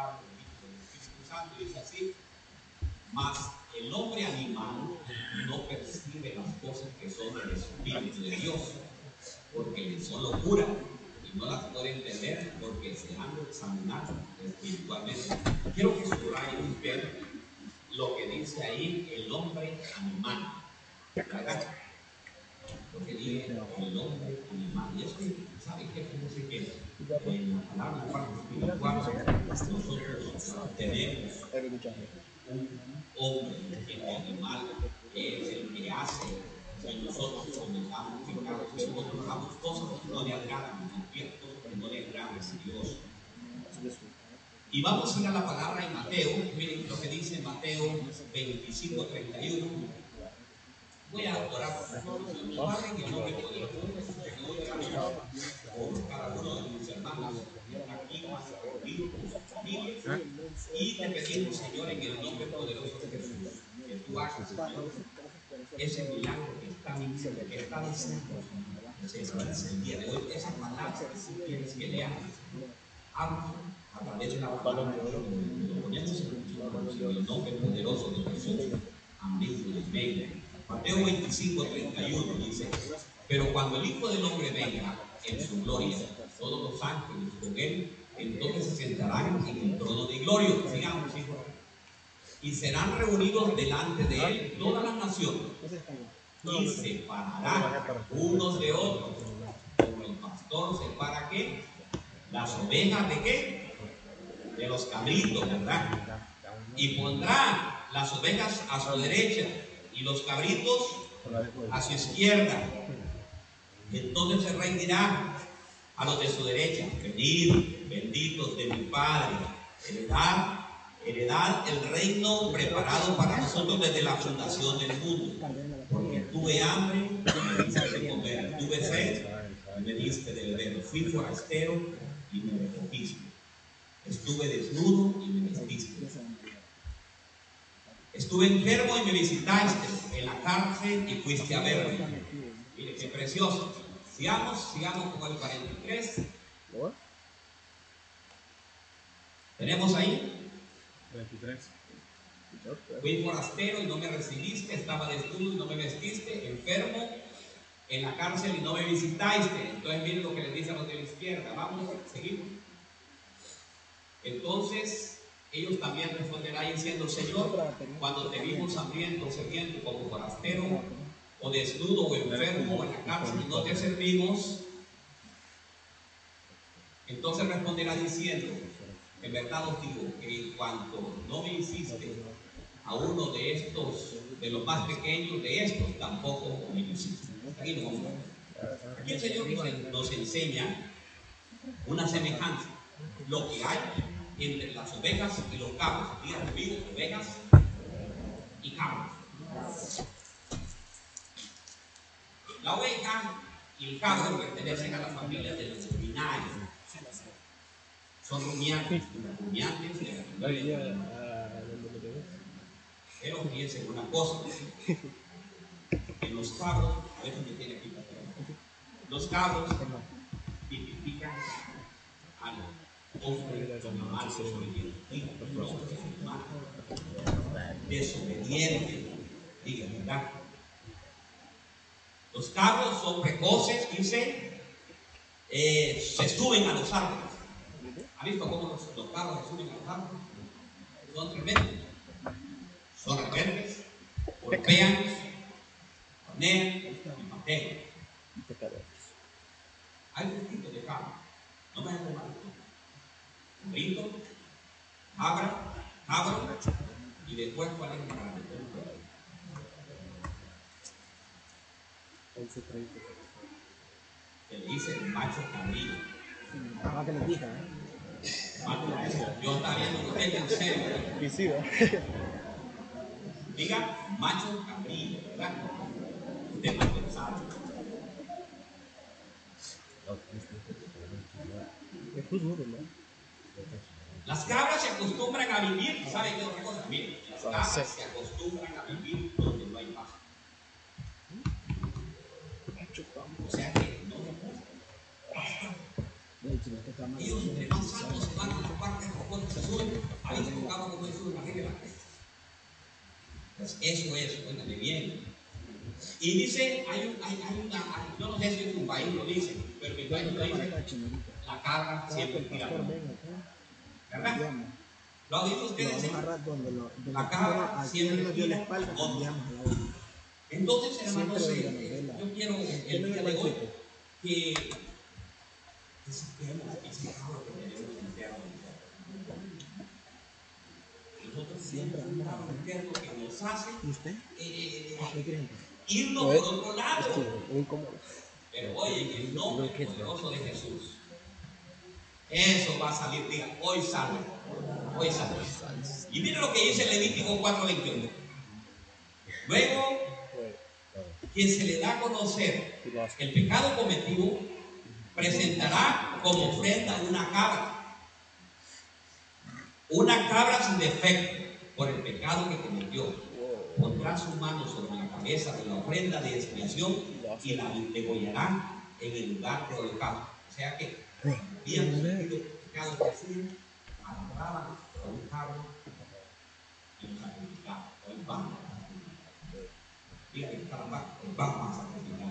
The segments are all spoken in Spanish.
Padre, del Espíritu Santo. Dice así, mas el hombre animal no percibe las cosas que son del Espíritu de Dios, porque le son locura y no las puede entender porque se han examinado espiritualmente. Quiero que subrayen ver lo que dice ahí el hombre animal. ¿verdad? Lo que dice el hombre animal. Y es que, ¿sabe qué? Fíjense que en la palabra espiritual nosotros tenemos un hombre, el animal, que es el que hace que nosotros pecados, que nosotros hagamos cosas que no le agradan, cosas que no le agradan a Dios. Y vamos a ir a la palabra en Mateo, miren lo que dice Mateo 25, 31. Y te pedimos, Señor, en el nombre poderoso de Jesús, que tú hagas, Señor, ese milagro que está que está diciendo, el día de hoy, esa palabra que quieres que le hagas, a través de la palabra, lo ponemos en el nombre poderoso de Jesús. Amén. Amén. Mateo 25, 31 dice, pero cuando el Hijo del Hombre venga en su gloria, todos los ángeles con él, entonces se sentarán en el trono de gloria. Sigamos, hijos. Y serán reunidos delante de él todas las naciones. Y separarán unos de otros. Como el pastor separa qué? Las ovejas de qué? De los cabritos, ¿verdad? Y pondrá las ovejas a su derecha y los cabritos a su izquierda. Entonces el rey dirá a los de su derecha, venid, benditos de mi Padre, heredad, heredad el reino preparado para nosotros desde la fundación del mundo. Porque tuve hambre y me diste de comer, tuve sed y me diste de beber, fui forastero y me recogiste. Estuve desnudo y me vestiste. Estuve enfermo y me visitaste en la cárcel y fuiste a verme. Mire qué precioso. Sigamos, sigamos con el 43. ¿Tenemos ahí? 23. Fui forastero y no me recibiste, estaba desnudo y no me vestiste, enfermo en la cárcel y no me visitaste. Entonces miren lo que le dice a los de la izquierda. Vamos, seguimos. Entonces ellos también responderán diciendo, Señor, cuando te vimos hambriento, sediento, como forastero, o desnudo, o enfermo, o en la cárcel, no te servimos, entonces responderá diciendo, en verdad os digo que en no me hiciste a uno de estos, de los más pequeños de estos, tampoco me hiciste. Aquí, ver. Aquí el Señor nos enseña una semejanza. Lo que hay entre las ovejas y los cabros. Digan conmigo, ovejas y cabros. La oveja y el cabro pertenecen a la familia de los ruminarios. Son rumiantes, rumiantes Pero fíjense una cosa. En los cabros, a veces me tiene aquí los cabros tipifican a los hombres animales desobedientes, digan, ¿verdad? Los cabros son precoces, dice, eh, se suben a los árboles. ¿Ha visto cómo los, los cabros se suben a los árboles? Son tremendos. Son rebeldes, golpean, hornean y patean. Hay tipo de cabros. No me hagan mal. Brito, cabra, cabro, y después cuál es el grande. Que le dice el macho cabrillo. Más que les dije, ¿eh? Macho, yo estaba viendo que usted en serio. ¿eh? Diga macho cabrillo, ¿verdad? Usted mal pensado. Es muy duro, ¿no? Las cabras se acostumbran a vivir, ¿saben qué otra cosa? Miren, las cabras se acostumbran a vivir donde no hay pasto. O sea que no gusta. Ellos entre más altos se van a la parte rocosas se suben dice tocamos como Jesús, arregla. Pues eso es, cuéntame bien. Y dice, hay, un, hay, hay una, hay, yo no sé si en tu país lo dice, pero en mi país lo dice, la cabra siempre tira. ¿Verdad? ¿Lo ha oído ustedes? Lo vamos a agarrar donde lo, aquí siempre nos dio la tira espalda, cambiamos a la. Entonces, hermanos, eh, eh, yo quiero el día de hoy que, que tenemos interno. Nosotros Siempre interno que nos hace eh, ¿Qué creen? irnos por otro lado. Pero oye, en el nombre poderoso de Jesús, eso va a salir, diga, hoy sale, hoy sale. Y mire lo que dice Levítico 4:21. Luego que se le da a conocer el pecado cometido, presentará como ofrenda una cabra. Una cabra sin defecto por el pecado que cometió. Pondrá su mano sobre la cabeza de la ofrenda de expiación y la degollará en el lugar de holocausto. O sea que habían cometido pecados que hacían, agarraban a un cabro y lo sacrificaban. Hoy vamos a sacrificar. Dígale, caramba, hoy vamos a sacrificar.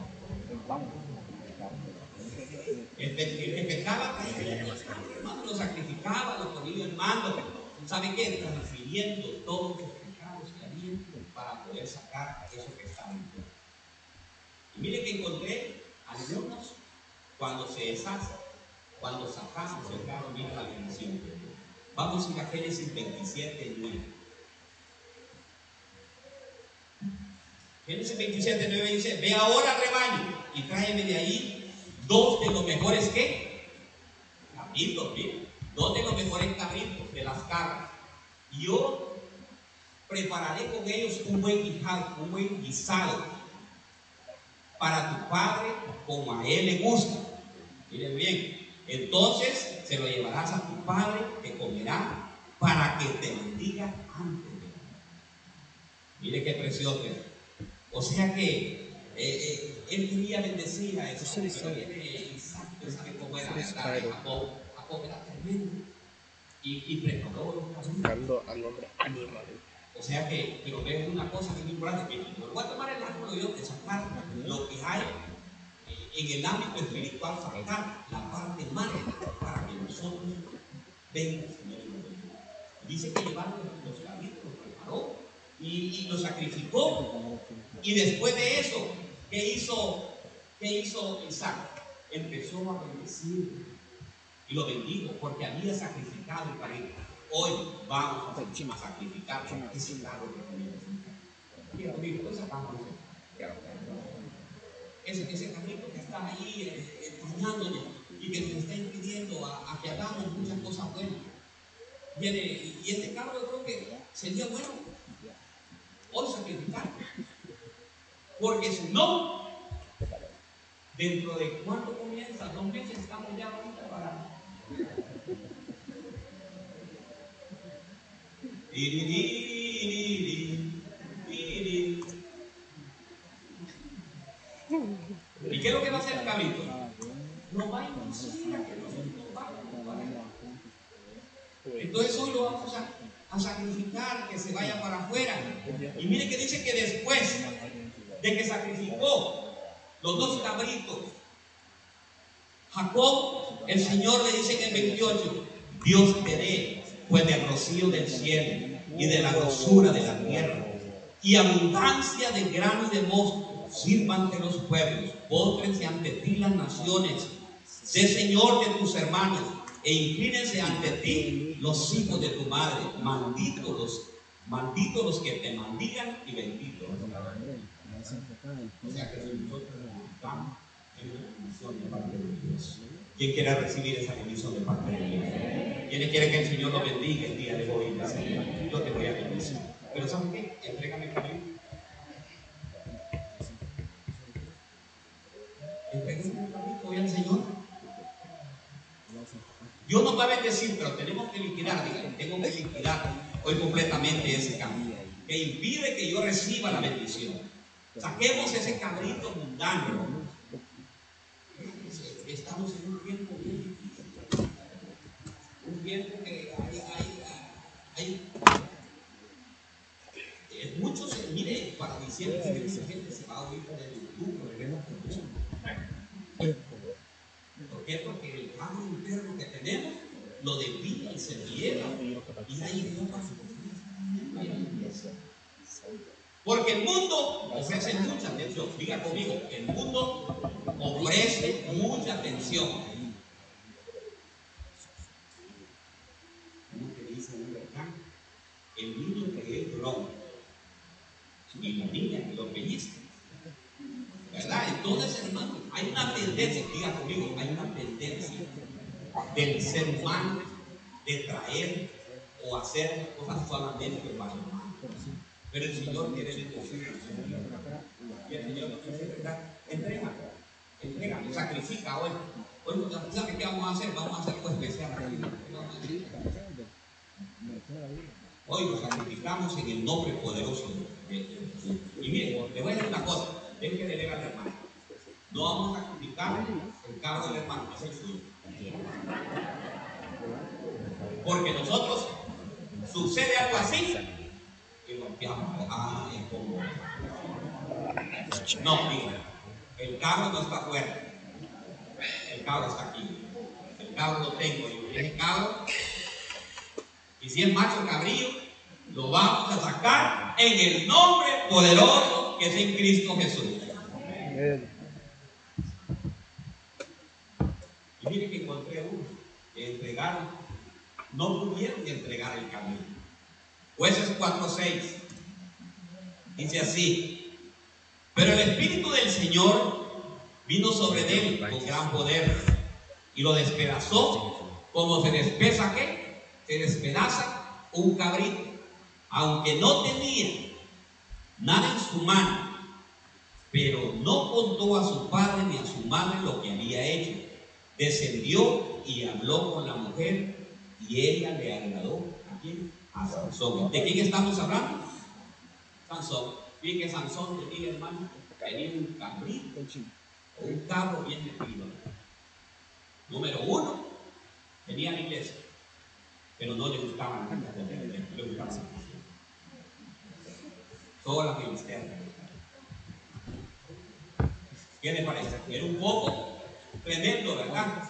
El, el lo sacrificaba, lo ponía en mando. ¿Sabe qué? Transfiriendo todos los pecados que había para poder sacar eso que estaba en. Y mire que encontré algunos cuando se deshace, cuando sacamos el carro, mira la bendición. Vamos a ir a Génesis 27, 9. Génesis 27, 9 dice, ve ahora rebaño y tráeme de ahí dos de los mejores que cabritos, mire, dos de los mejores cabritos de las cabras. Y yo prepararé con ellos un buen guisado, un buen guisado para tu padre como a él le gusta. Miren bien, entonces se lo llevarás a tu padre que comerá para que te bendiga antes de. Mire qué precioso es. O sea que eh, eh, él quería bendecir a Eso eso. es Pero Isaac. viene Isaac, usted sabe cómo era, es ¿verdad? Jacob, Jacob era tremendo. Y, y preparó. Buscando al hombre animal. O sea que, pero veo una cosa que es muy importante, que voy a tomar el ángulo yo de sacar lo que hay eh, en el ámbito espiritual, sacar la parte para que nosotros venga el Señor y nos bendiga. Dice que llevaron los cabritos, los preparó y, y los sacrificó. Y después de eso, ¿qué hizo, qué hizo Isaac? Empezó a bendecir y lo bendijo porque había sacrificado el cabrito. Hoy vamos a, sacrificar ese carro que tenemos. Pues sacamos ese ese, carrito que está ahí eh, empañándonos y que nos está impidiendo a, que hagamos muchas cosas buenas. Y y este carro yo creo que sería bueno hoy sacrificar. Porque si no, dentro de cuánto comienza, dos meses estamos ya ahorita para. ¿Y qué es lo que va a hacer el cabrito? No va a inducir a que nosotros vamos. Entonces hoy lo vamos a, sacrificar, que se vaya para afuera. Y mire que dice que después de que sacrificó los dos cabritos, Jacob, el Señor le dice en el 28, Dios te dé pues del rocío del cielo y de la grosura de la tierra y abundancia de grano y de mosto sirvan ante los pueblos, postrense ante ti las naciones, sé Señor de tus hermanos e inclínense ante ti los hijos de tu madre, malditos los, malditos los que te maldigan y benditos. O sea que nosotros estamos en una bendición de parte de Dios. ¿Quién quiere recibir esa bendición de parte de Dios? ¿Quién quiere que el Señor lo bendiga el día de hoy? Yo te voy a bendecir. Pero ¿saben qué? Entrégame camino. Entrégame camino hoy al Señor. Dios nos va a bendecir, pero tenemos que liquidar, tengo que liquidar hoy completamente ese camino que impide que yo reciba la bendición. Saquemos ese cabrito mundano. Estamos en un tiempo bien difícil. Un tiempo que hay, hay, hay para diciembre que mucha gente se va a oír por el YouTube, por el ¿Por qué? Porque el carro interno que tenemos lo desvía y se niega. Y ahí no pasa. Porque el mundo ofrece mucha atención. Diga conmigo, el mundo ofrece mucha atención. Como que dice un refrán, el niño que es broma y la niña que lo pellizca. ¿Verdad? Entonces, hermano, hay una tendencia, diga conmigo, hay una tendencia del ser humano de traer o hacer cosas solamente para el humano. Pero el Señor quiere bendecir. Y el Señor nos. Entrega, entrega, sacrifica hoy. Hoy, ¿sabe qué vamos a hacer? Vamos a hacer algo especial aquí. Hoy lo sacrificamos en el nombre poderoso de Jesús. Y mire, le voy a decir una cosa, ven que delega al hermano. No vamos a sacrificar el carro del hermano, es el suyo. Porque nosotros así y golpeamos. Ah, es como. No, digo, el carro no está afuera. El carro está aquí. El carro lo tengo. Y el carro, y si es macho cabrillo, lo vamos a sacar en el nombre poderoso que es en Cristo Jesús. Y mire que encontré uno que entregaron, no pudieron entregar el camino. Jueces 4:6 dice así: Pero el Espíritu del Señor vino sobre él con gran poder y lo despedazó como se despeza qué? Se despedaza un cabrito, aunque no tenía nada en su mano, pero no contó a su padre ni a su madre lo que había hecho. Descendió y habló con la mujer y ella le agradó. ¿A quién? A Sansón. ¿De quién estamos hablando? Sansón. Bien que Sansón tenía, hermano, tenía un cabrito, un cabro bien metido. Número uno, tenía la iglesia, pero no le gustaba nada, le gustaba la Toda la filisterna. ¿Qué le parece? Era un poco tremendo, ¿verdad?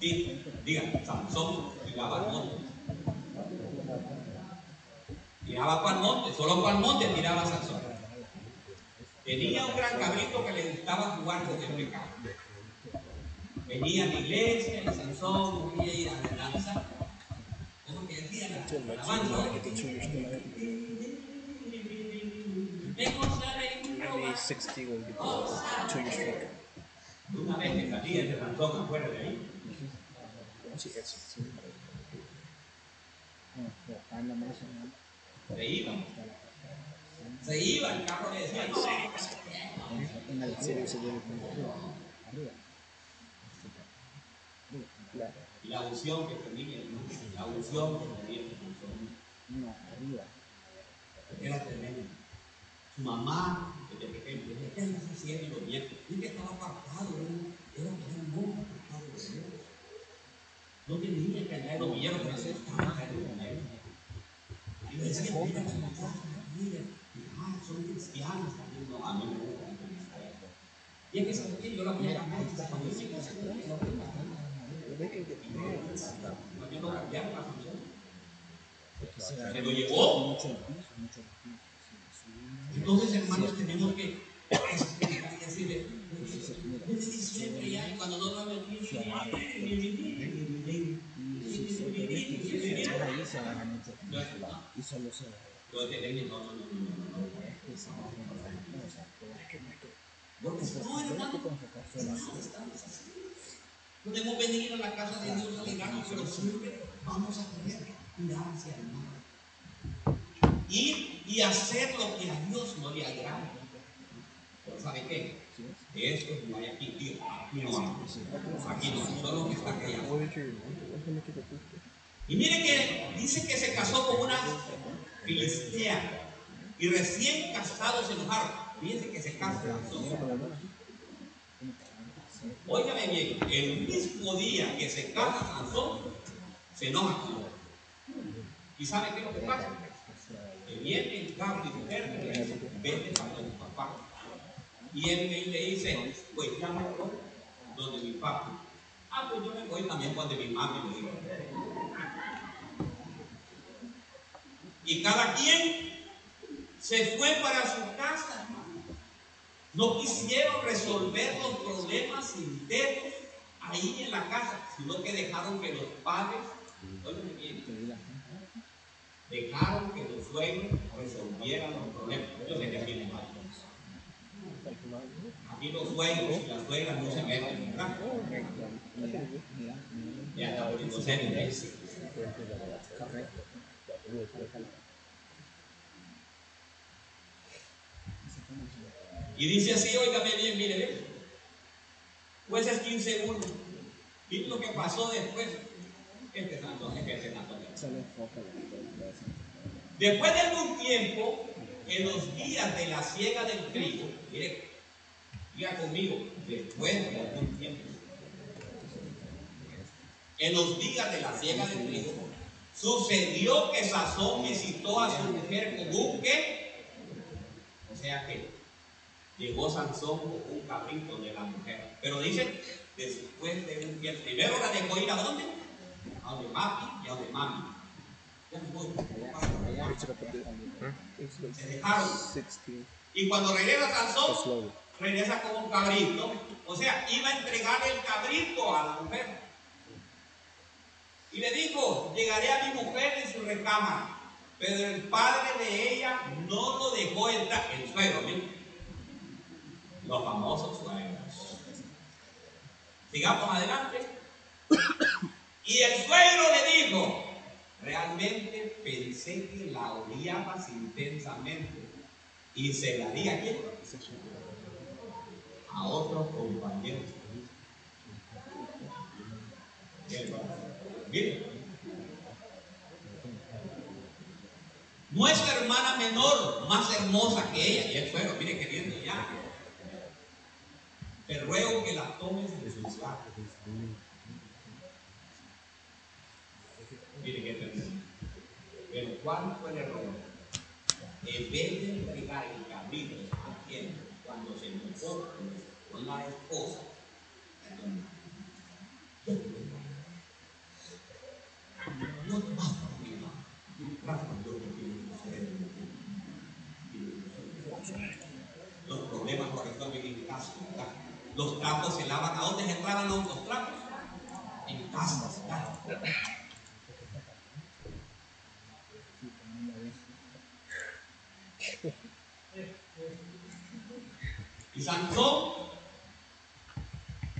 Diga, Sansón tiraba al monte. Tiraba para el monte, solo para el monte tiraba Sansón. Tenía un gran cabrito que le gustaba jugar con el pecado. Venía a la iglesia y Sansón quería ir a la danza. ¿Cómo que decía la alabanza? Maybe 60 will be the two years strike. Una vez que salía ese Sansón afuera de ahí, 60, se iba. Se iba, el carro le decía, no, en serio se debe arriba. Y la unción que tenía, la unción que tenía No, arriba. era tremenda. Su mamá, desde pequeño, decía, ¿qué andas haciendo, nieto? Y que estaba apartado, era, un muy apartado de Dios. No tenía que andar en los villeros franceses, estaba ah, el piso. Entonces, hermanos, tenemos que decirle, y cuando no piso. Y solo se va no, no, no, no, no, no. Es que se a es que no que. No, que enfocarse en. Podemos venir a la casa de Dios alegrarnos, pero siempre vamos a tener hacia el mal. Ir y hacer lo que a Dios no le agrada. Pero ¿sabe qué? Esto no hay aquí, tío. Aquí no hay. Aquí no, solo que está allá. Y mire que dice que se casó con una filistea y recién casados se enojaron. Fíjense que se casan. Óigame bien, el mismo día que se casa Sansón, se enoja. ¿Y sabe qué es lo que pasa? El viene el carro y mujer me dice, vete para donde tu papá. Y él le dice, pues ya me donde mi papá. Ah, pues yo me voy también donde mi mami me dijo. Y cada quien se fue para su casa, hermano. No quisieron resolver los problemas internos ahí en la casa, sino que dejaron que los padres, dejaron que los suegros resolvieran los problemas. Yo sé que aquí no. Aquí los suegros y las suegras no se meten, ¿verdad? Ya está poniendo serio, ¿eh? Y dice así, óigame bien, mire, bien. Jueces 15.1. Miren lo que pasó después. Este santo. Después de algún tiempo, en los días de la siega del trigo, mire, diga conmigo, después de algún tiempo, en los días de la siega del trigo, sucedió que Sazón visitó a su mujer con un qué, o sea que llegó Sansón con un cabrito de la mujer, pero dice, después de un tiempo, primero la dejó ir a dónde? A donde papi y a donde mami. Ya me voy. Se dejaron. Y cuando regresa Sansón, regresa con un cabrito. O sea, iba a entregar el cabrito a la mujer. Y le dijo, llegaré a mi mujer en su recámara. Pero el padre de ella no lo dejó entrar. El suegro, ¿sí? Los famosos suegros. Sigamos adelante. Y el suegro le dijo, realmente pensé que la odiabas intensamente y se la di a quién? A otro compañero. Mire, nuestra hermana menor, más hermosa que ella, y el suegro, mire queriendo ya. Te ruego que la tomes de sus labios. Mire qué terrible. Pero ¿cuál fue el error? En vez de entregar el camino a quien cuando se enojó con la esposa, te vas a olvidar. Gracias a Dios que tiene Los problemas los resuelven en casa. Los trapos se lavan. ¿A dónde se lavan los, trapos? En casa. ¿verdad? Y Sansón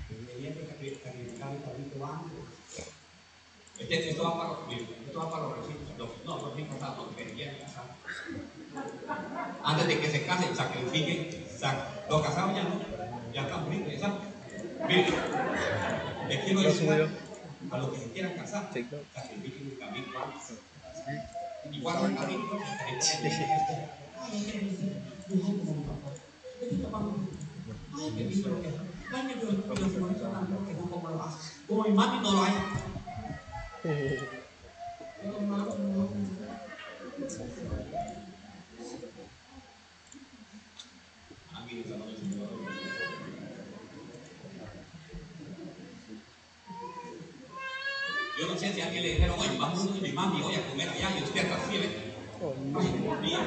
tenía que calificar el cabrito antes. Este, esto va para los, esto va para los recintos. Los, no, los ricos están los que quieren casar. Antes de que se casen, sacrifiquen. Sac, los casados ya no. Ya están saben. Miren, les quiero decir a los que se quieran casar, sacrifiquen el antes. Igual el cabrito. Ay, qué lindo lo que. Ay, que yo, yo, yo, yo, que no como lo hace. Como mi Yo no sé si a alguien le dijeron, oye, vamos a mi mami hoy a comer allá y usted así, ¿ve? Ay, Dios mío.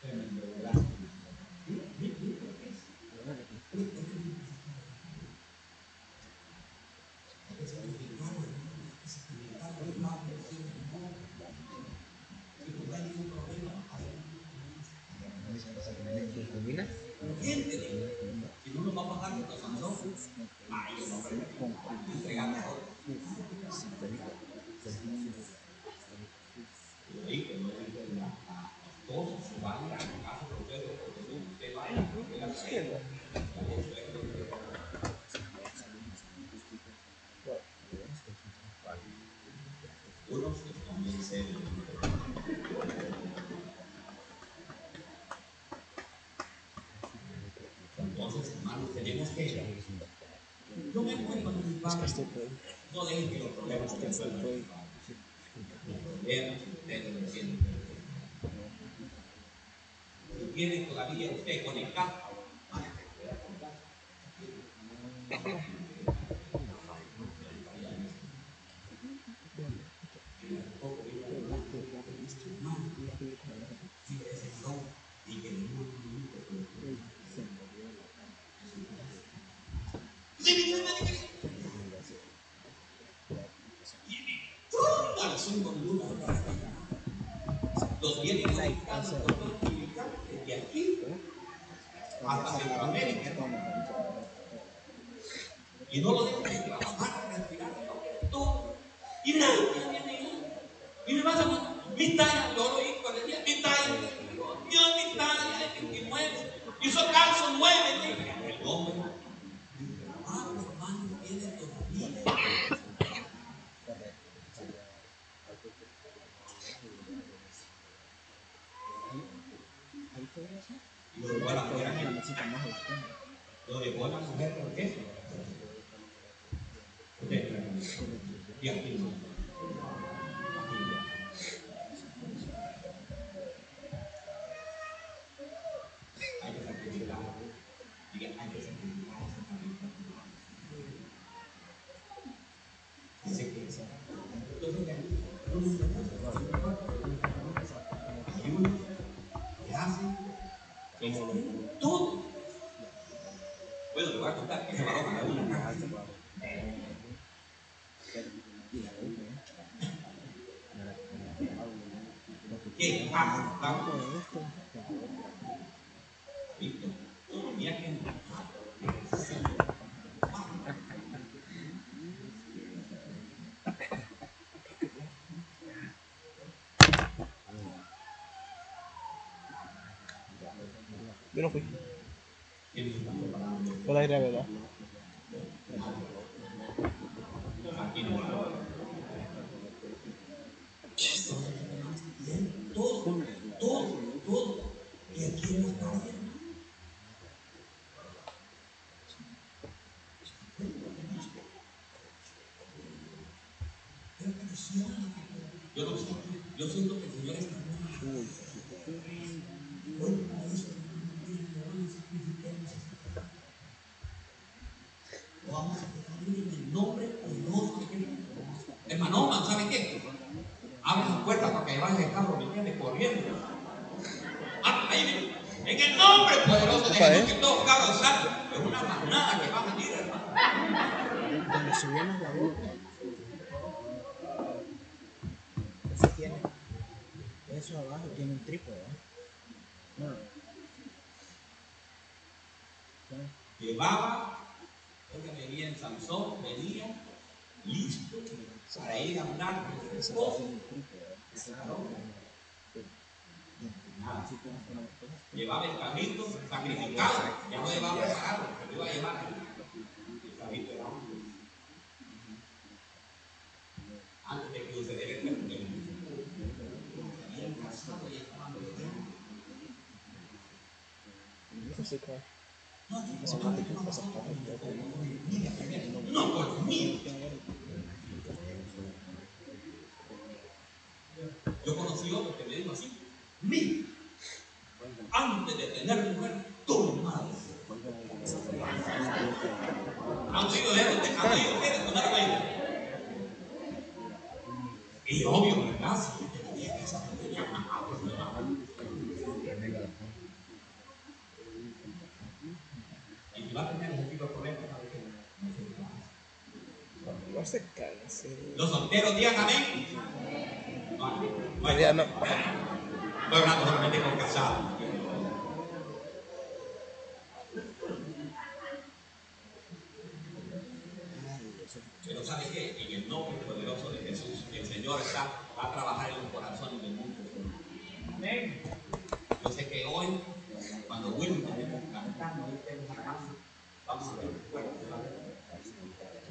Tremendo, ¿verdad? Gente, si no nos va a pagar los Sansón, ay, yo no permito entregarme ahora. Yo ahí que no dice la la esposa se va a ir a la casa de ustedes, porque si usted va a ir, usted la trae. Uno se convence de Tenemos que Yo me encuentro con mi padre. Este fue, No dejen que los problemas este resuelvan. fue. Problemas, ustedes lo entienden. Si tiene todavía usted conectado, vaya a conectar. Los vienen conectados con los desde aquí hasta Centroamérica. Y no lo dejan de trabajar, respirar, todo. Y nadie viene ahí. Y me vas a mi talla, yo lo oí con el día, mi talla, Dios, mi talla es 29. Y esos calzos 9. El hombre, mi trabajo, hermano, tiene todavía. Ahí fue eso. Y lo llevó a la mujer La aquí. mesita más oscura. Lo llevó a la mujer, ¿por qué? Usted, y aquí. Hay que sacrificar. Diga, hay que sacrificar esa familia. Dice que entonces, ayuda, ¿qué hace? Todo. Bueno, te voy a contar que se va a bajar una caja. Que Yo no fui. Fue la ¿verdad? Aquí no va. Todo, todo, todo. Y aquí en la calle. Yo yo siento que el Señor está Lo vamos a definir en el nombre poderoso de Cristo. Hermano, man, ¿sabe qué? Abre la puerta para que vaya el carro, ¿me entiendes? Corriendo. Ah, ahí viene. En el nombre poderoso de Jesús, ¿eh? que todos carros salgan. Es una manada que va a venir, hermano. La boca. Ese tiene. Eso abajo tiene un trípode, ¿no? No. Llevaba, oiga, venía en Sansón, venía listo para ir a hablar con su un Nada. No tenemos cosas. Llevaba el carrito sacrificado, ya no llevaba preparado, pero iba a llevar el carrito de agua. Antes de que sucediera el terremoto. Habían casado y estaban peleando. Carro. Ese no te pasa por No, por mí. Yo conocí otro que me dijo así, mira, antes de tener mujer, tuve madre. Aunque. Y obvio, ¿verdad? Si yo tenía que esa tenía una pues me va. Y si va a tener ese tipo de problemas, ¿sabe qué? No se canse. Los solteros digan amén. No, no no. Estoy hablando solamente con casados. Pero ¿sabe qué? En el nombre poderoso de Jesús, el Señor está, va a trabajar en los corazones del mundo. Amén. Yo sé que hoy, cuando Willy tenemos cantando, hoy tenemos la casa, vamos a ver fuerte, ¿vale?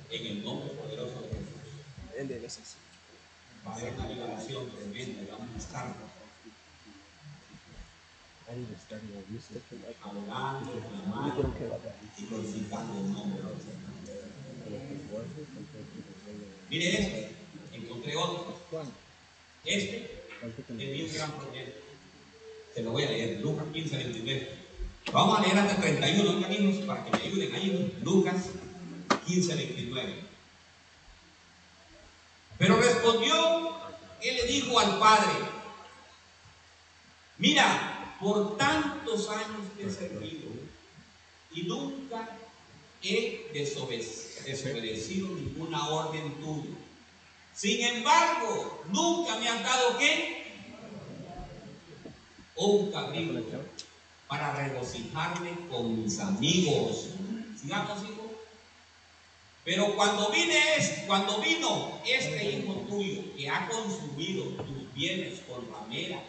En el nombre poderoso de Jesús. Va a haber una liberación tremenda y vamos a estar adorando, clamando y glorificando el nombre del Señor. Mire este, encontré otro. Este es mi un gran problema. Se lo voy a leer, Lucas 15, 23. Vamos a leer hasta 31, caminos, para que me ayuden ahí. Lucas 15, 29. Respondió, él le dijo al padre, mira, por tantos años te he servido y nunca he desobedecido, ninguna orden tuya. Sin embargo, nunca me has dado qué? Un cabrito para regocijarme con mis amigos. Sigamos. Pero cuando vine es, cuando vino este hijo tuyo que ha consumido tus bienes con ramera,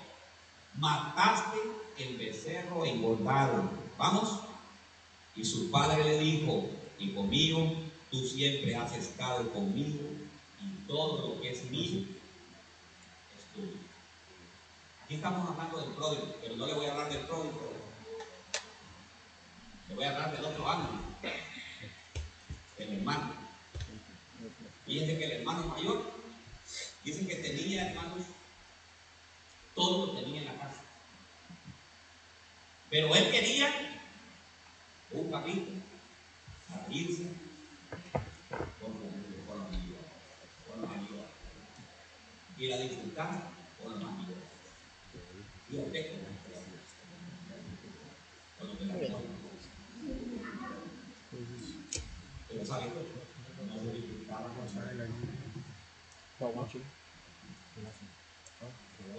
mataste el becerro engordado. Vamos. Y su padre le dijo, hijo mío, tú siempre has estado conmigo y todo lo que es mío es tuyo. Aquí estamos hablando del pródigo, pero no le voy a hablar del pródigo. Le voy a hablar del otro ángulo, el hermano. Fíjense que el hermano mayor dice que tenía hermanos, todo lo tenía en la casa. Pero él quería un carrito para irse con, con con los amigos. Ir a disfrutar con los amigos. Y usted con los con los de la persona. O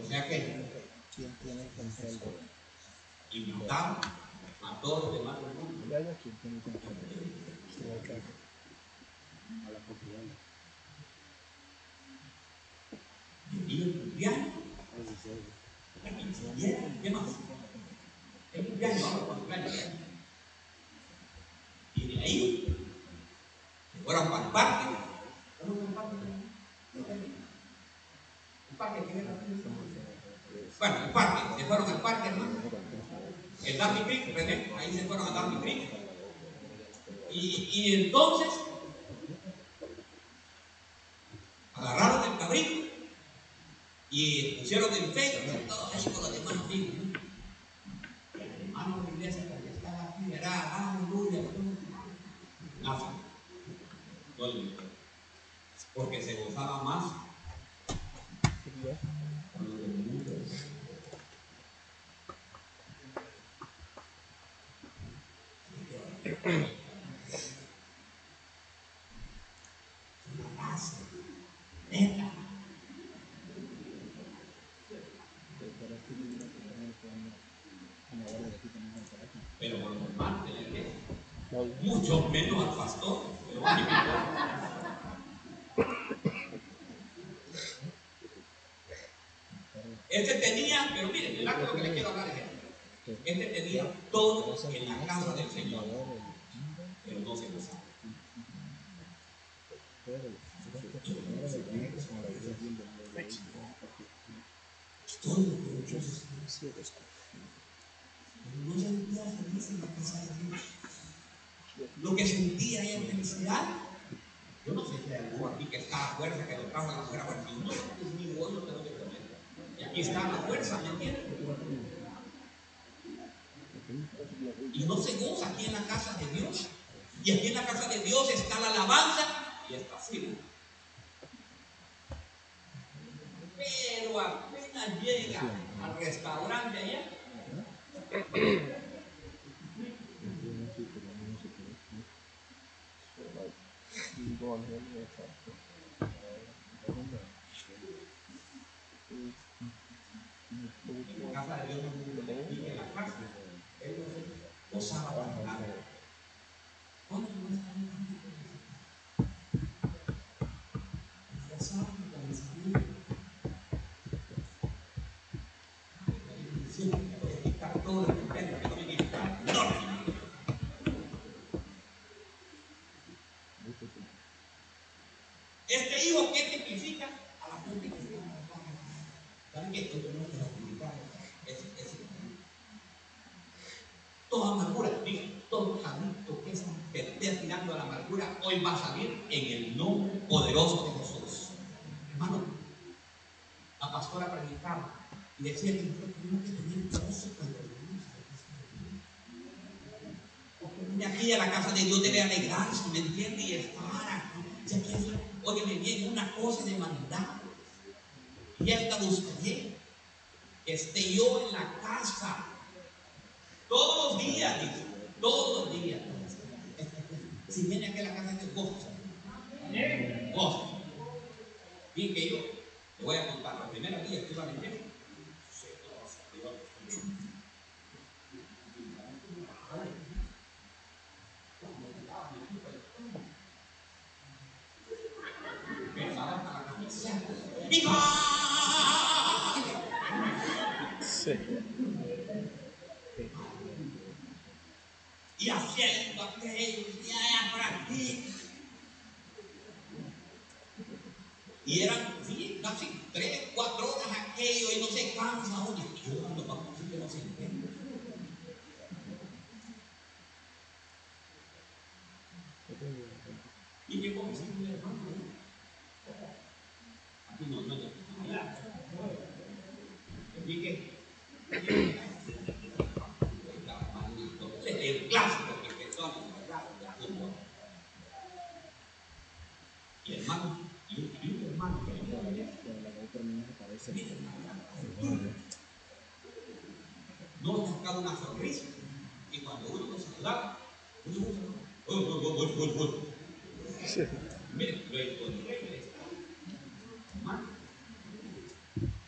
sea que ¿Quién tiene el control de invitaba a todos los demás del mundo. ¿Quién tiene el control a la? Y el quinceañera, ¿qué más? El vamos cumpleaños. Y de ahí, se fueron para el parque. ¿Cómo es el parque? ¿El parque qué era? Bueno, el parque, se fueron al parque, hermano. El Darby Creek, René, ahí se fueron a Darby Creek. Y, y entonces, agarraron el cabrito y pusieron en Facebook, todo ahí con los hermanos vivos. ¿no? El hermano de la iglesia que estaba aquí era, aleluya, Porque se gozaba más. Pero por normal de la iglesia. No, mucho menos al pastor. pero. Este tenía, pero miren, el acto que le quiero hablar es este. Este tenía todo en la casa del Señor, pero no se gozaba. Todo lo que muchos no feliz en la casa de Dios. Lo que sentía era felicidad. Yo no sé si hay alguno aquí que está a fuerza, que lo trajo a la fuerza, porque no es mi bollo, tengo que comer. Y aquí está la fuerza, ¿me entiendes? Y no se goza aquí en la casa de Dios. Y aquí en la casa de Dios está la alabanza y está así. Pero apenas llega al restaurante allá, go on here. yeah, en la casa de Dios no se y en la casa. Él no se gozaba para nada. ¿Cuándo tú vas a ver Gozaba con mis amigos. Sí, voy a quitar todo el misterio que no me quitar. No. Este hijo que tipifica a la gente que está en la casa. ¿Saben qué? Esto no es tipificar. Es, es, toda amargura, diga, todo cabrito que es un perro. destinando a la amargura, hoy va a salir en el nombre poderoso de Jesús. Hermano, la pastora predicaba y decía que tenemos que tener gozo cuando de Dios. aquí a la casa de Dios debe alegrarse, ¿me entiende? Y estar aquí. Si aquí es, oye, me viene una cosa de maldad. Y esta buscaré que esté yo en la casa todos los días, dice, todos los días. Si viene aquí a gozo. Gozo. Y que yo te voy a contar, la primera día que iba a venir, ¡Mi Sí. Y haciendo aquello, y allá por aquí. Y eran, sí, casi tres, cuatro horas aquello, y no se cansa uno. Y yo cuando vamos a no se entiende. Y llegó mi segundo hermano. Aquí no, no, no. Allá. Y que. Estaba malito. El clásico que empezó a jugar de fútbol. Y hermano, y un, y un hermano que venía de allá. Mira, hermano, no le sacaba una sonrisa. Y cuando uno lo saludaba, uno lo saludaba. Uy, uy, uy, uy, uy, uy. Sí. Mire, lo encontré, hermano.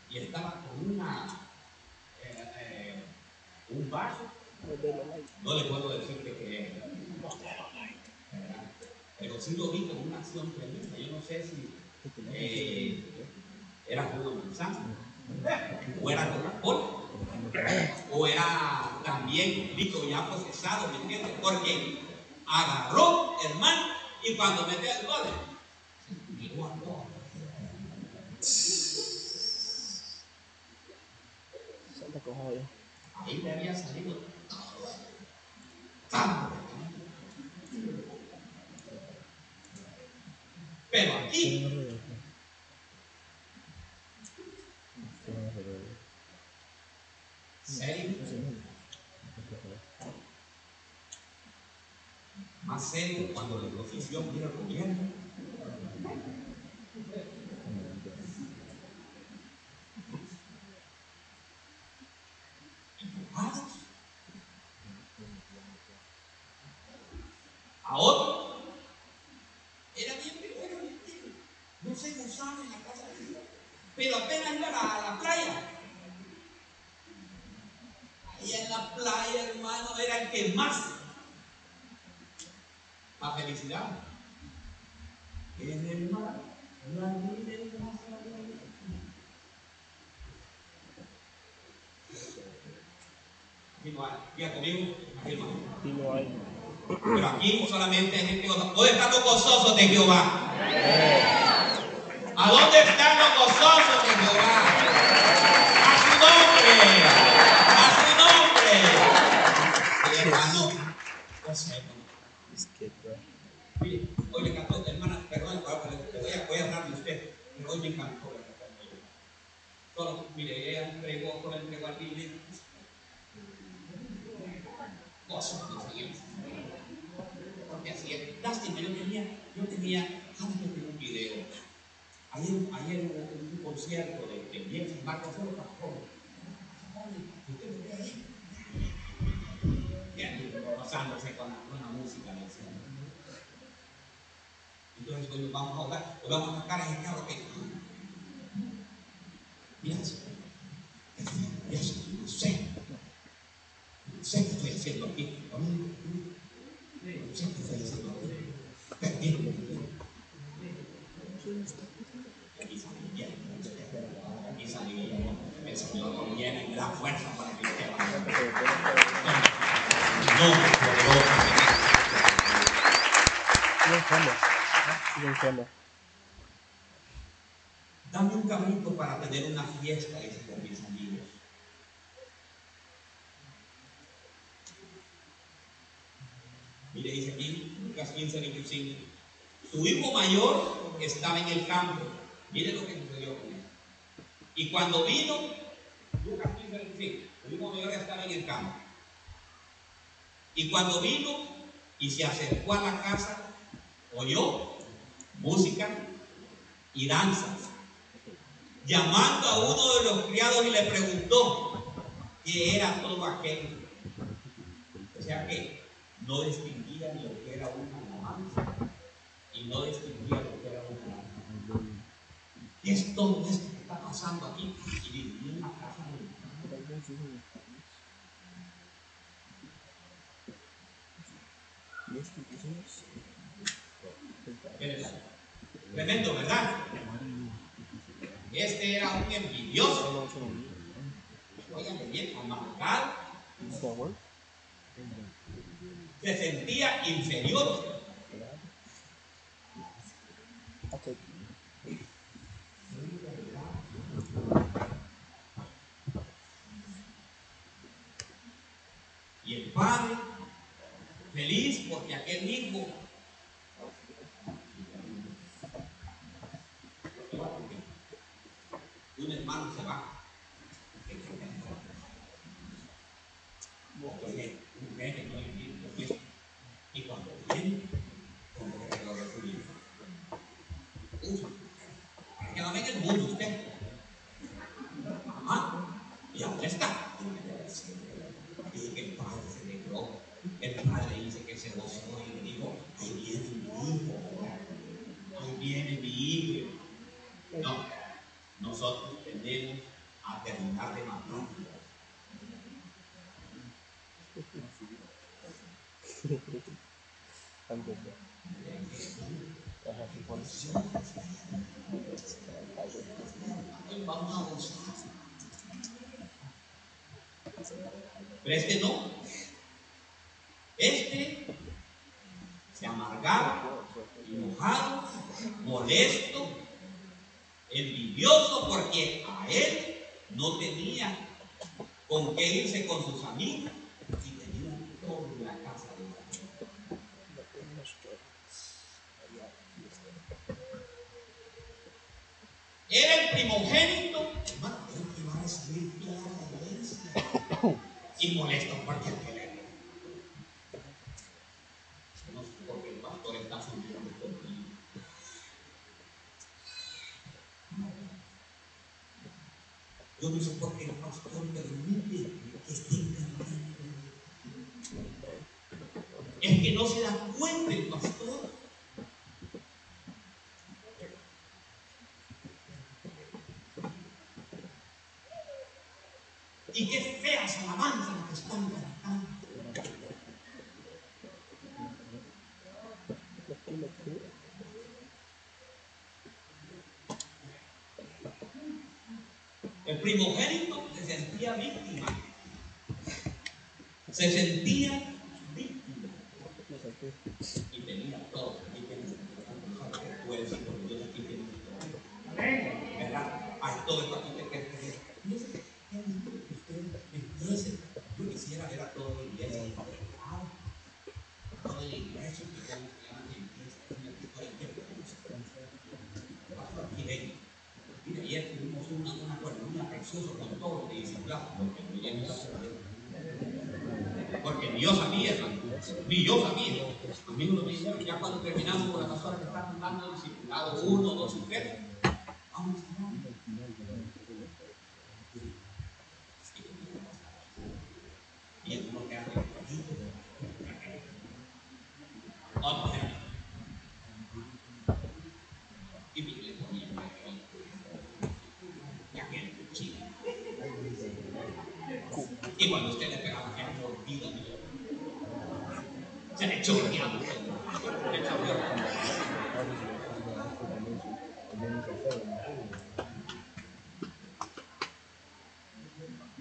Y estaba con una, eh, eh, un vaso, no le puedo decir de qué es, ¿verdad? pero sí lo vi con una acción tremenda. Yo no sé si eh, era jugo de manzana, o era Coca-Cola, o era también líquido ya procesado, ¿me entiendes? Porque agarró, hermano, y cuando metió el gol, miró a todos. Santa cojones. Ahí le había salido todo. Tanto. Pero aquí, serio, cuando oposición mira al gobierno. Enojados. A otro era bien primero, no se gozaba en la casa de Dios, pero apenas iba a la playa. Ahí en la playa, hermano, era el que más la felicidad. En el mar, la vida es más Diga conmigo, aquí no hay. Y no hay. Pero aquí solamente hay gente gozosa. ¿Dónde están los gozosos de Jehová? ¿A dónde están los gozosos de Jehová? A su nombre. A su nombre. Sí, hermano. Yo sé, hermano. Es que, bro. Mire, hoy me encantó, hermana, perdón, le voy a, voy a hablar de usted, pero hoy me encantó la que está hoy. Solo, mire, ella entregó, solo entregó al Biblia. Porque así es. Lástima, yo tenía, yo tenía, antes yo tenía un video. Ayer, ayer hubo un concierto de, de Bien San Marcos, solo pastor. ¿Usted lo ve ahí? Bien, gozándose con la, con la música, le decía. Entonces hoy nos vamos a hablar, hoy vamos a sacar a ese carro que. Mira eso. Mira eso. No sé. No sé qué estoy haciendo aquí. No sé qué estoy haciendo aquí. Pero mira. Salí. El Señor da fuerza para que. No. Dame un cabrito para tener una fiesta, dice con mis amigos. Mire, dice aquí, Lucas 15, 25. Su hijo mayor estaba en el campo. Miren lo que sucedió con él. Y cuando vino, Lucas 15, 25, su hijo mayor estaba en el campo. Y cuando vino y se acercó a la casa, oyó música y danzas. Llamando a uno de los criados y le preguntó qué era todo aquello. O sea que no distinguía lo que era una y no distinguía lo que era alabanza. ¿Qué es todo esto que está pasando aquí? Y vivía en la casa de Tremendo, ¿verdad? Este era un envidioso. Oigan bien, amargado. Se sentía inferior. Okay. Y el padre, feliz porque aquel hijo un hermano se va. Un nene no hay tiempo, pues. Y cuando viene, como que lo recibimos. Uy, para que no venga el mundo usted. Ajá. ¿Y dónde está? Dice que el padre se alegró. El padre dice que se gozó y le dijo, ahí viene mi hijo. Ahí viene mi hijo. No, nosotros tendemos a terminar de matar. I'm good. I have to one. Ay, Vamos a gozar. Pero este no. Este se amargaba, enojado, molesto, envidioso porque a él no tenía con qué irse con sus amigos y tenía todo en la casa de la Era el primogénito, hermano, era el que iba a recibir toda la herencia. Y molesto porque el que le No sé por qué el pastor está subiendo conmigo. Yo no sé por qué el pastor permite que estén cantando. Es que no se da cuenta el pastor. Y qué feas alabanzas las que están cantando. El primogénito se sentía víctima. Se sentía víctima. Y tenía todo. Aquí tienes tú eres hijo de Dios, aquí tienes todo. ¿Verdad? Hay todo esto aquí que que- que- Fíjese, qué lindo que usted empiece. Yo quisiera ver a toda la iglesia. Ah, Toda la iglesia que ya se llama la iglesia. Por ejemplo, Pastor, aquí ven. Mira, ayer tuvimos una, una cuernilla preciosa con todo de discipulado, porque no llegamos a saber. Porque ni yo sabía, hermano. Ni yo sabía. A mí me lo dijeron ya cuando terminamos con la pastora que está dando discipulado uno, dos y tres. Vamos a orar. Y algunos quedan tranquilitos. Otros hermanos. Y mi le ponía un marrón. Y aquel cuchillo. Y cuando usted le pegaba a aquel mordido, se le chorreaba. Le chorreaba.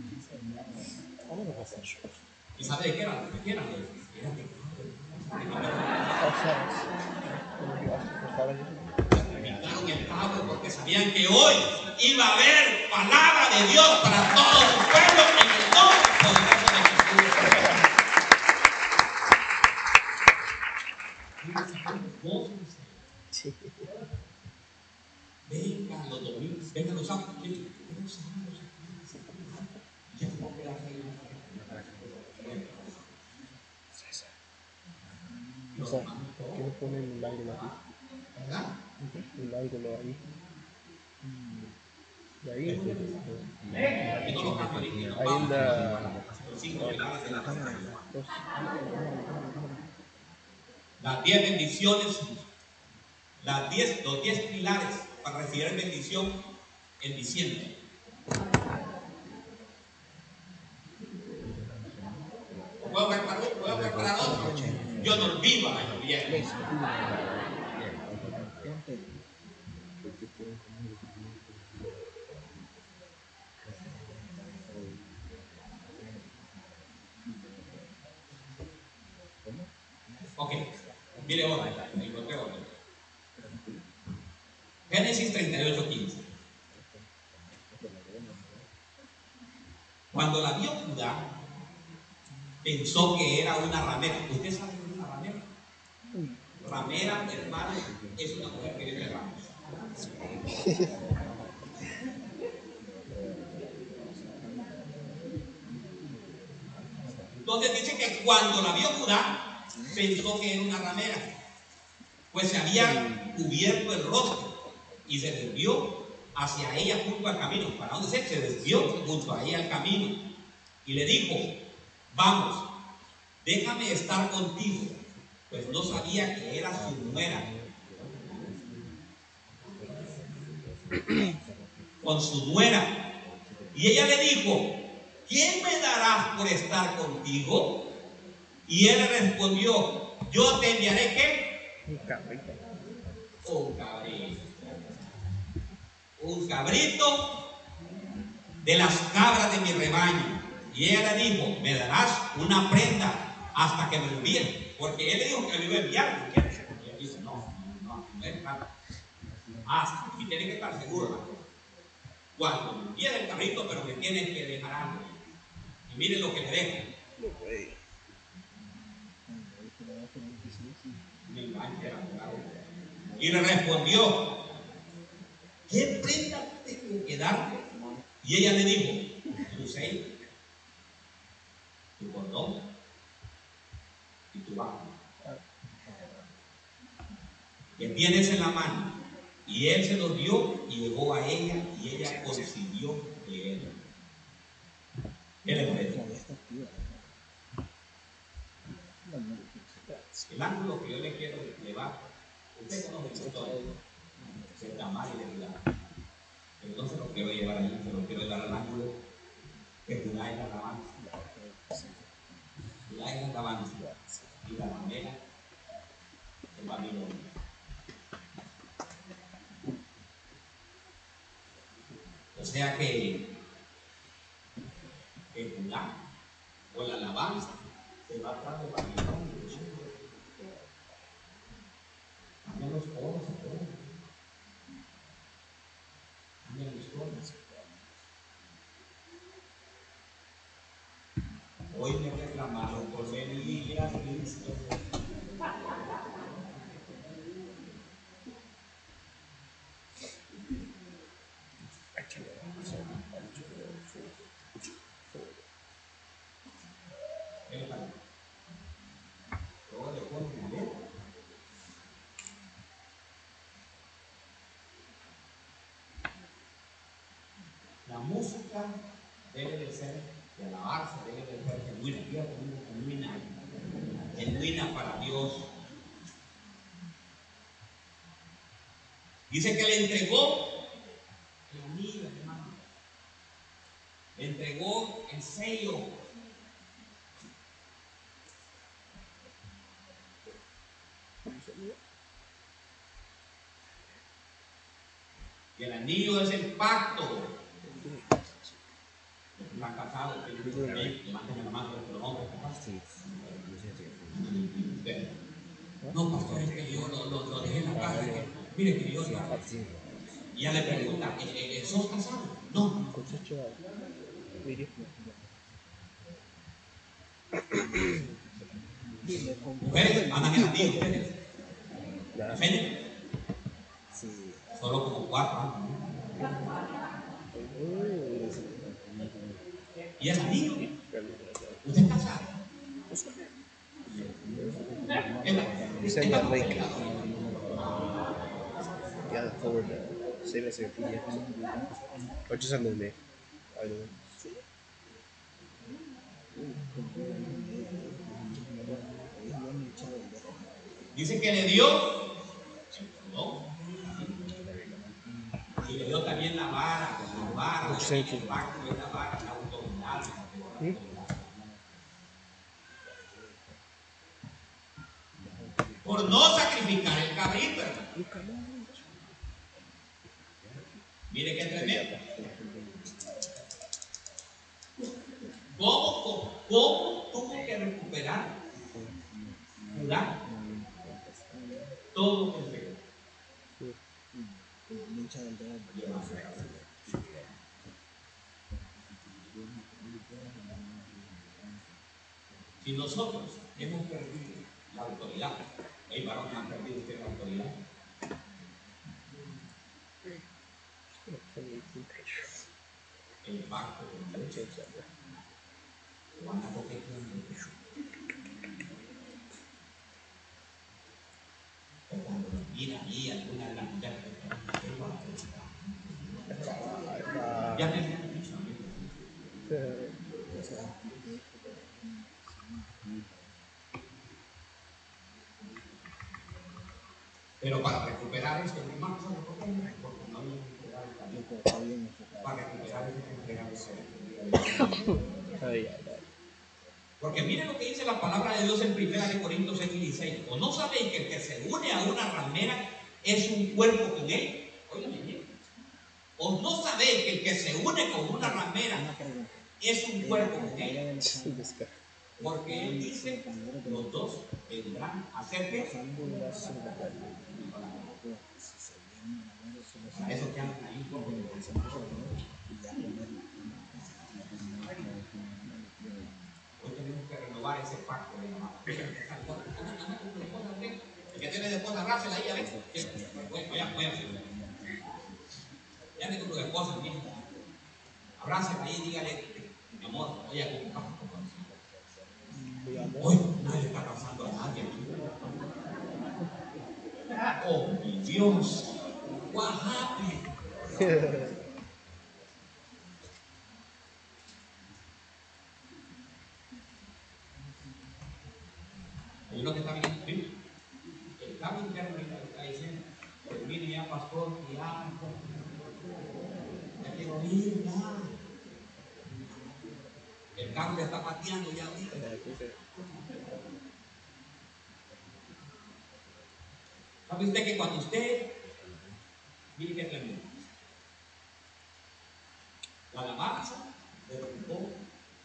I never have that shirt. ¿Y sabe de qué era? ¿De qué era? Era de Oh, thanks. Will you ask for salary? Quitaron el pago porque sabían que hoy iba a haber palabra de Dios para todo su pueblo en el nombre poderoso de Jesús. Gócense. Sí. Vengan los domingos, vengan los sábados. ¿Qué- qué los sábados aquí? Ya no queda ahí. ¿Qué le ponen milagro aquí? ¿Verdad? Milagro ahí. De ahí. Ahí en la. Los cinco pilares de la casa. Dos. Las diez bendiciones, las diez, los diez pilares para recibir bendición en diciembre. ¿Puedo preparar, puedo preparar otro? Yo no olvido a la viernes. Gente, Ok, mire ahora, encontré otro. Génesis 38, 15. Cuando la vio Judá, pensó que era una ramera. ¿Usted sabe qué es una ramera? Ramera, hermano, es una mujer que vende ramos. Entonces dice que cuando la vio Judá, pensó que era una ramera, pues se había cubierto el rostro y se desvió hacia ella junto al camino. ¿Para dónde se? Se desvió junto a ella al camino y le dijo, vamos, déjame estar contigo, pues no sabía que era su nuera. Con su nuera. Y ella le dijo, ¿quién me darás por estar contigo? Y él respondió, yo te enviaré qué? Un cabrito. Un cabrito. Un cabrito de las cabras de mi rebaño. Y ella le dijo, me darás una prenda hasta que me envíen. Porque él le dijo que le iba a enviar. Y ella dice, no, no, no es nada. Hasta, y tiene que estar seguro. Cuando me envíes el cabrito, pero me tienes que dejar algo. Y miren lo que le dejo. Me engancha el abogado. Y le respondió, ¿qué prenda tengo que darte? Y ella le dijo, tu sello, tu cordón y tu bajo. Que tienes en la mano. Y él se los dio y llegó a ella y ella concibió de él. ¿Qué le parece? modesta activa. No, no, El ángulo que yo le quiero llevar, usted conoce la historia de Tamar y de. Pero no se lo quiero llevar ahí, se lo quiero llevar al ángulo que Judá es la alabanza. Judá es la alabanza y la ramera de Babilonia. O sea que el Judá o la alabanza se va atrás de Babilonia. Cambian los coros y todo. Cambian los coros. Hoy me reclamaron por venir a Cristo. ¿Qué le parece? Luego le ponen en letra. La música debe de ser, de alabarse, debe de ser genuina, genuina, genuina para Dios. Dice que le entregó el anillo, hermano. Le entregó el sello. Y el anillo es el pacto. Están casados, que yo levanten la mano de los hombres, capaz. Usted. No, pastor, es que yo lo, lo, lo dejé en la casa. que- Mire que yo estaba. Y ya le pregunta, ¿eh, eh, ¿sos casado? No. Mujeres, andan en ustedes. Fénix, Sí. solo como cuatro años. Uh, Y es amigo. ¿Usted está casado? Es la- es Send la- that link. Yeah, forward the save as your PDF. Or just. Either way. Dice que le dio, ¿no? Y le dio también la vara, la vara, la vara, la. Por no sacrificar el cabrito, hermano. Mire qué tremendo. ¿Cómo, cómo, cómo tuvo que recuperar Judá todo lo que entregó? Si nosotros hemos perdido la autoridad, hay varones han perdido ustedes la autoridad, el pacto de Dios, lo van a coger O cuando mira ahí alguna de las mujeres que están ahí, van a Ya me habían dicho a mí. Pero para recuperar esto, mi hermano. Porque no enfocado. Para recuperar ay. Porque miren lo que dice la palabra de Dios en 1 Corintios 6 y 16. ¿O no sabéis que el que se une a una ramera es un cuerpo con él? Óigame bien. ¿O no sabéis que el que se une con una ramera es un cuerpo con él? Porque él dice, los dos vendrán a ser eso que ahí. Hoy tenemos que renovar ese pacto de la. El que tiene de esposa, abrázela ahí, a ver. Voy a Ya tengo tu esposa, mira. Abrácela ahí y dígale, mi amor, voy a convocar Hoy nadie está casando a nadie. Oh, mi Dios. What happened? Hay uno que está bien. El cambio interno está diciendo, pues mire ya pastor, ya, ya quiero ir, ya. El carro ya está pateando ya ahorita. ¿Sabe usted que cuando usted, mire qué tremendo, la alabanza derrumbó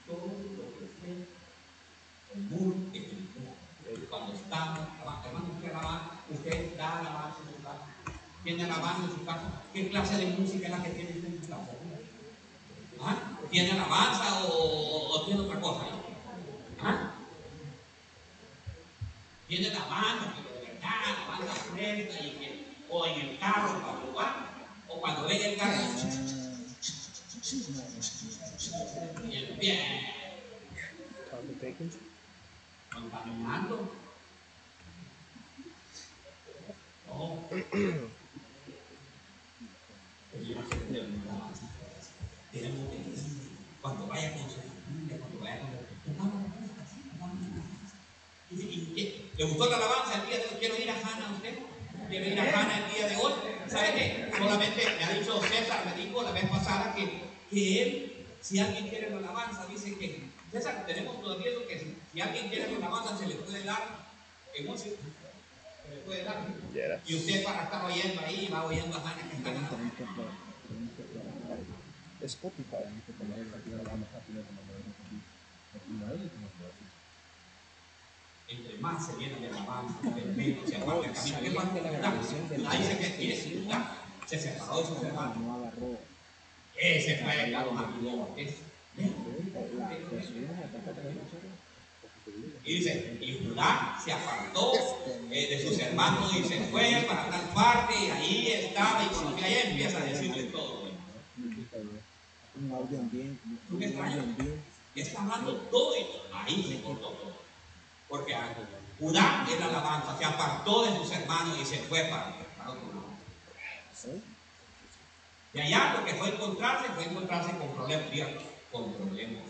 todo lo que fue el muro espiritual. Cuando estamos, hermano, usted alabanza, usted da alabanza en su casa, tiene alabanza en su casa, ¿qué clase de música es la que tiene usted en su casa? ¿Ah? ¿Tiene alabanza o- o tiene otra cosa? ¿Ah? Tiene alabanza, pero de verdad, alabanza fresca y que, o en el carro para jugar, o cuando ven el carro y el pie Tom Bacon. contaminando. No. Tenemos que ir. Cuando vaya con su familia, cuando vaya con ¿Y, y, qué? ¿Le gustó la alabanza el día de hoy? ¿Quiero ir a Hanna usted? ¿Quiero ir a Hanna el día de hoy? ¿Sabe qué? Solamente me ha dicho César, me dijo la vez pasada que, que él, si alguien quiere la alabanza, dice que, César, tenemos todavía lo que si, alguien quiere la alabanza se le puede dar en un sitio. Se le puede dar. Y usted para estar oyendo ahí, va oyendo a Hanna que está Spotify. Entre más se llena de alabanza, de menos se aparta el camino. ¿Qué pasa? Ahí dice que tiene se separó de sus hermanos. No agarró. Ese fue el carro más Es- Y dice, y Judá se apartó eh, de sus hermanos y se fue para tal parte y ahí estaba y cuando ahí empieza a decirle todo. Un audio bien. Está hablando todo esto. Ahí se cortó todo. Porque Judá era alabanza, se apartó de sus hermanos y se fue para, otro lado. Y allá lo que fue encontrarse fue encontrarse con problemas, con problemas.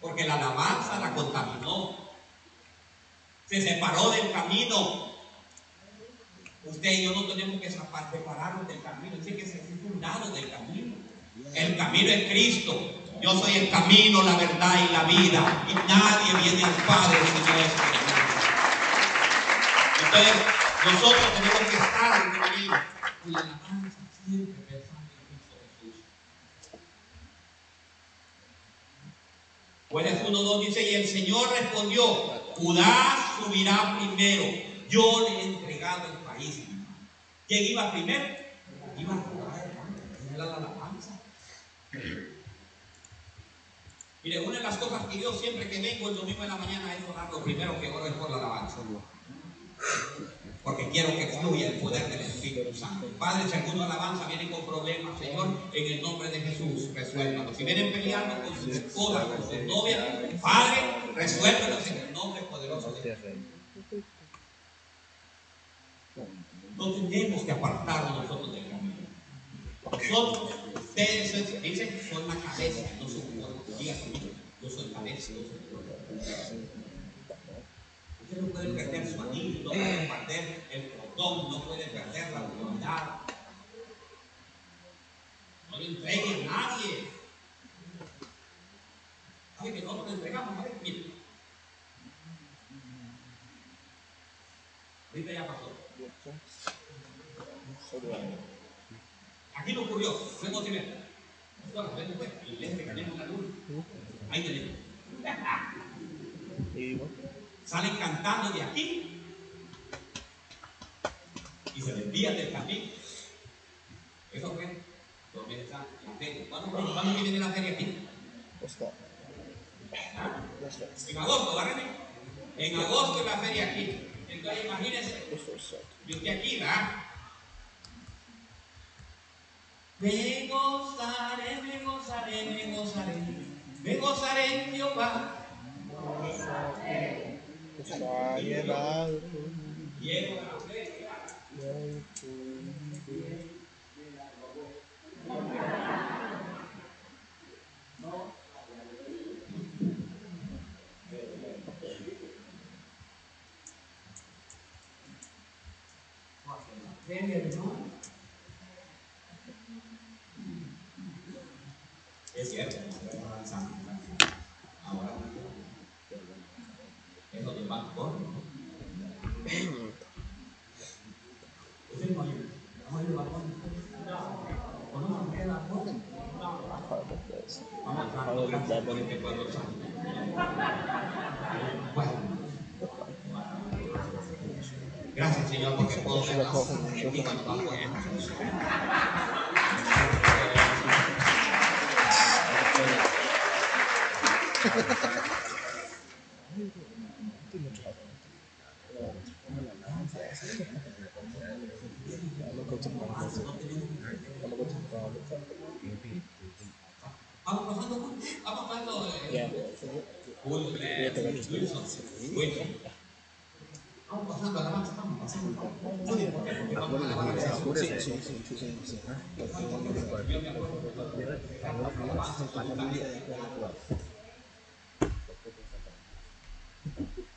Porque la alabanza la contaminó. Se separó del camino. Usted y yo no tenemos que separarnos del camino. Que del camino. El camino es Cristo. Yo soy el camino, la verdad y la vida. Y nadie viene al Padre si no es. Entonces, nosotros tenemos que estar en el camino. Con la alabanza siempre pensando en Cristo Jesús. Jueces 1.2 dice, y el Señor respondió, Judá subirá primero, yo le he entregado el país. ¿Quién iba primero? Iba Judá, hermano. Era la alabanza. Mire, una de las cosas que yo siempre que vengo el domingo de la mañana es orar, lo primero que oro es por la alabanza. Porque quiero que fluya el poder del Espíritu Santo. Padre, si alguno alabanza viene con problemas, Señor, en el nombre de Jesús, resuélvalos. Si vienen peleando con sus esposas, con sus novias, Padre, resuélvalos en el nombre poderoso de Jesús. No tenemos que apartarnos nosotros del camino. Nosotros, ustedes dicen, son la cabeza, no son conmigo, yo soy cabeza, yo soy. Usted no puede perder su anillo, no puede perder el cordón, no puede perder la autoridad. No le entregue a nadie. ¿Sabe que nosotros le entregamos? A ver, mire. Ahorita ya pasó. Aquí no ocurrió. Fuimos a ver. Nosotros vemos, pues, la iglesia que tenemos la luz. Ahí tenemos. Y bueno, Salen cantando de aquí y se desvían del camino. Eso fue comienza la feria. ¿Cuándo, ¿cuándo viene la feria aquí? that? En agosto, ¿verdad? En agosto la feria aquí. Entonces imagínense, yo estoy aquí, ¿verdad? Me gozaré, me gozaré, me gozaré, me gozaré en Jehová. Es cierto, estamos avanzando. Ahora, es donde van por. ¿Ustedes no oyen? ¿No oyen el balcón? ¿O no se queda balcón? Part of this. Vamos entrando, gracias Señor, porque puedo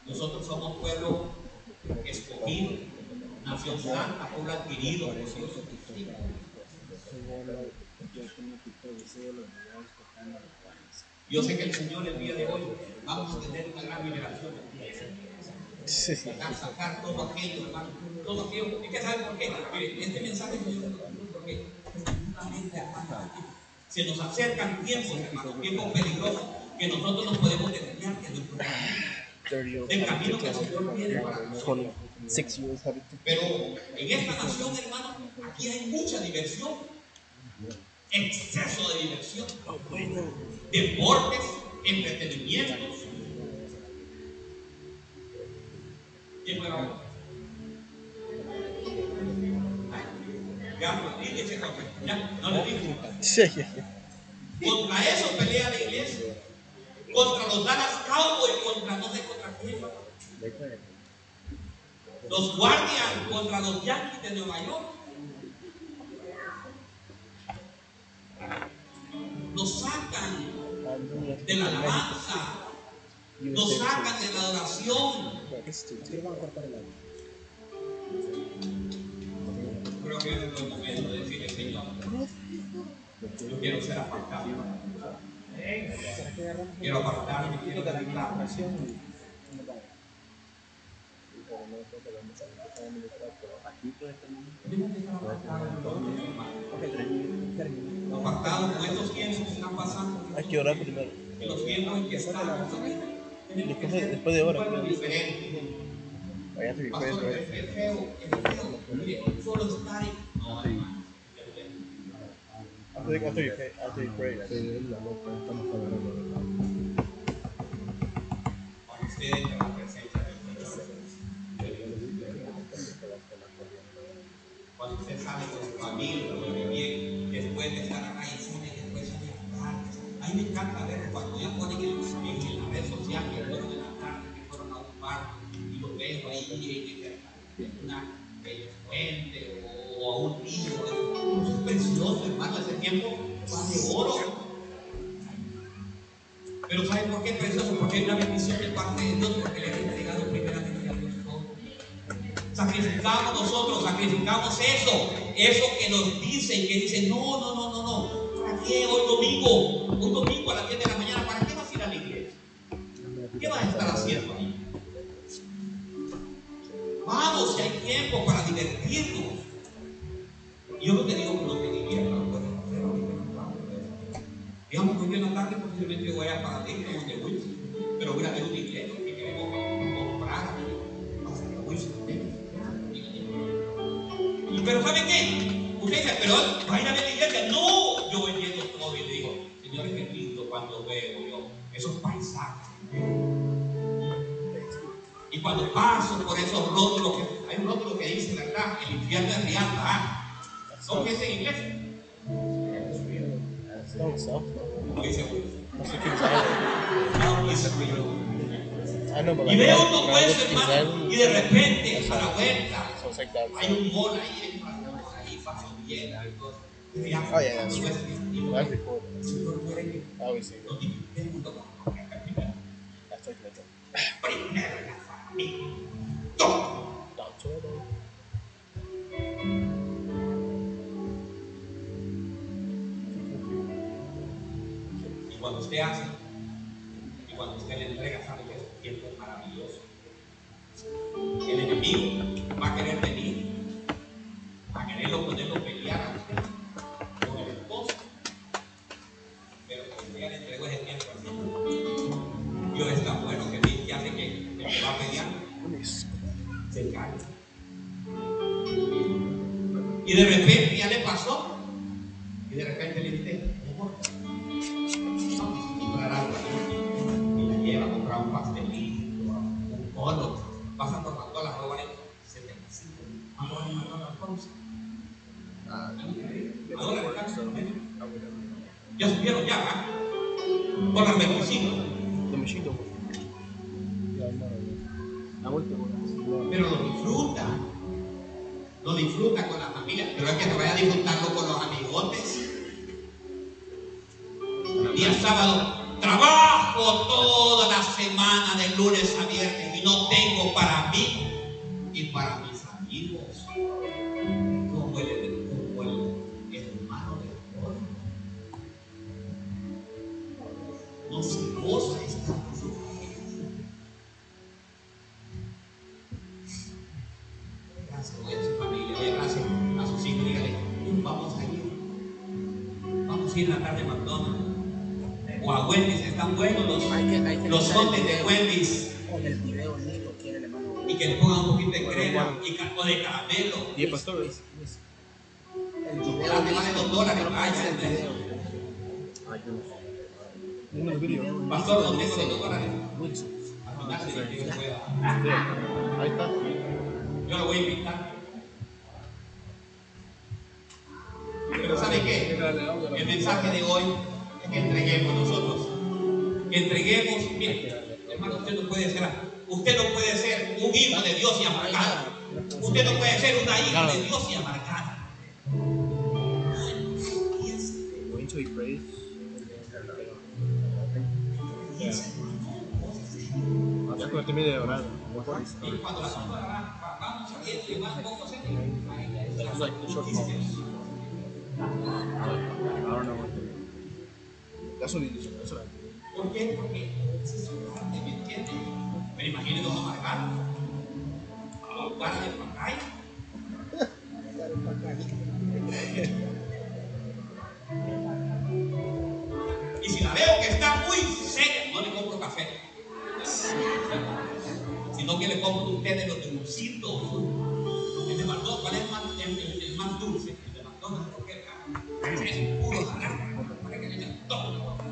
Nosotros somos pueblo escogido, nación santa, pueblo adquirido por Dios. Yo sé que el Señor el día de hoy vamos a tener una gran liberación. Sacar, sacar todo aquello, hermano. Todo aquello. ¿Y qué sabe por qué? Este mensaje es muy porque se nos acercan tiempos, hermano, tiempos peligrosos que nosotros no podemos desviar de nuestro camino. 30 years El camino que el. Señor tiene para nosotros. 26 years having to Pero en esta nación, hermano, aquí hay mucha diversión. Exceso de diversión. Deportes, entretenimientos. ¿Quién fue la? Ya, no le sí. Contra eso pelea la iglesia. Contra los Dallas Cowboys, contra no sé contra quién. Los Guardians contra los Yankees de Nueva York. Nos sacan de la alabanza. Nos sacan de la agua. Creo que es el momento de decirle, Señor, yo quiero ser apartado. ¿Será que agarramos Quiero apartarme, quiero dedicarme. Apartados con estos tiempos que están pasando. Hay que orar primero. Los tiempos en que estamos. Después de, después de diferente. Vaya, te Pastor, después, es es feo, es feo. Mire, solo estar en- No, hermano. After, after you pray, after you pray. Cuando usted cuando sale con su familia, muy bien, después de estar acá y sale, después sale a mí me encanta ver cuando ya ponen en, en la red social que fueron en la tarde, que fueron a un bar, y lo veo ahí en, en una Pero ¿saben por qué es precioso? Porque hay una bendición de parte de Dios, porque le han entregado primeramente a Dios todo. Sacrificamos nosotros, sacrificamos eso, eso que nos dicen, que dicen, no, no, no, no, no, ¿para qué hoy domingo? Hoy domingo a las 10 de la mañana, ¿para qué vas a ir a la iglesia? ¿Qué vas a estar haciendo ahí? Vamos, si hay tiempo para divertirnos. Yo no te digo que no te diviertas, lo puedes hacer ahorita en la tarde. Digamos que hoy en la tarde posiblemente voy a para ti, como de Wilson, pero voy a ver un iglesia que queremos comprar aquí. Va a ser de Wilson, pero ¿sabe qué? Usted dice, pero va a ver la iglesia. No, yo voy viendo todo y le digo, Señor, qué lindo cuando veo yo esos paisajes. Y cuando paso por esos rótulos, que, hay un rótulo que dice, ¿verdad? El infierno es real, ¿verdad? ¿Son que es en inglés? No, so. Y veo to King's hermano, y de repente, a la vuelta, hay un mall ahí, ahí, paso bien, algo. Oh, yeah, that's true. that's que I always say that. Cuando usted hace, y cuando usted le entrega, sabe que es un tiempo maravilloso. El enemigo va a querer venir, a quererlo ponerlo pelear a usted con el esposo. Pero cuando ya le entregó ese tiempo Señor, Dios está bueno que dice que hace que el que va a pelear se cae. Y de repente Wendy's, están buenos los, Hay que, hay que los quitar el sotes de. Wendy's. Con el video listo quiere el hermano. Y que le pongan un poquito de crema y o de caramelo. Yeah, pastores. El Chocolate vale dos dólares, vaya, el video. Video Pastor, no. Wilson. Al final se. I Ahí está. Yo lo voy a invitar. Pero ¿sabe qué? El mensaje de hoy es que entreguemos nosotros. Entreguemos, mire, hermano, usted no puede ser, usted no puede ser un hijo de Dios y amargado. Usted no puede ser una hija de Dios y amargada. Cuando van- vamos what to That's. That's. ¿Por qué? Porque esa es su parte, ¿me entiende? Pero imagínate dos amargados. A jugar de pantalla. Y si la veo que está muy seria, no le compro café. Sino que le compro un té de los dulcitos. El de McDonald's, ¿cuál es el más, el, el- el más dulce? El de McDonald's, porque es puro naranja. Para que le todo.